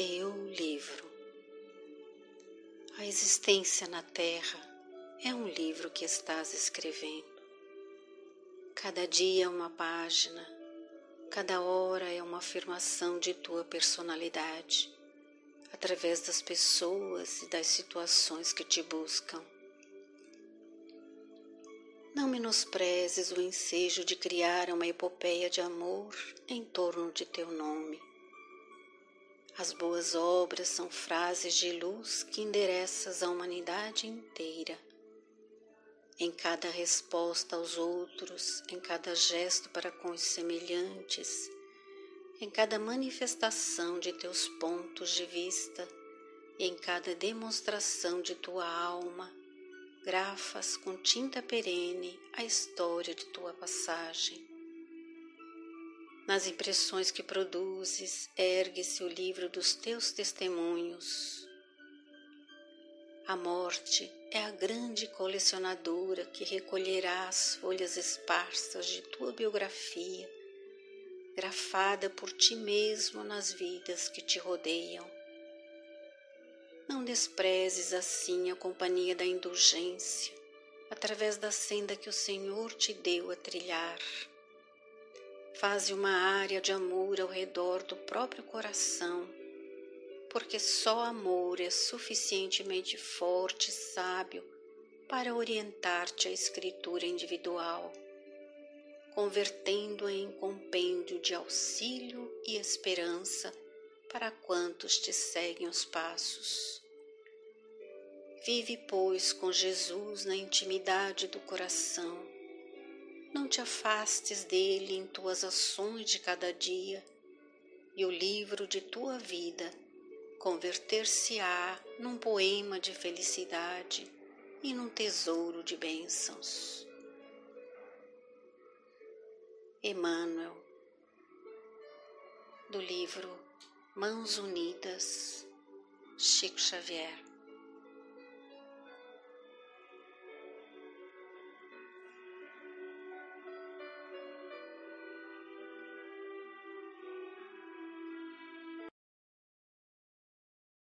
teu livro. A existência na Terra é um livro que estás escrevendo. Cada dia é uma página, cada hora é uma afirmação de tua personalidade, através das pessoas e das situações que te buscam. Não menosprezes o ensejo de criar uma epopeia de amor em torno de teu nome as boas obras são frases de luz que endereças à humanidade inteira. Em cada resposta aos outros, em cada gesto para com os semelhantes, em cada manifestação de teus pontos de vista em cada demonstração de tua alma, grafas com tinta perene a história de tua passagem nas impressões que produzes, ergue-se o livro dos teus testemunhos. A morte é a grande colecionadora que recolherá as folhas esparsas de tua biografia, grafada por ti mesmo nas vidas que te rodeiam. Não desprezes assim a companhia da indulgência, através da senda que o Senhor te deu a trilhar. Faze uma área de amor ao redor do próprio coração, porque só amor é suficientemente forte e sábio para orientar-te à escritura individual, convertendo-a em compêndio de auxílio e esperança para quantos te seguem os passos. Vive, pois, com Jesus na intimidade do coração não te afastes dele em tuas ações de cada dia, e o livro de tua vida converter-se-á num poema de felicidade e num tesouro de bênçãos. Emmanuel, do livro Mãos Unidas, Chico Xavier.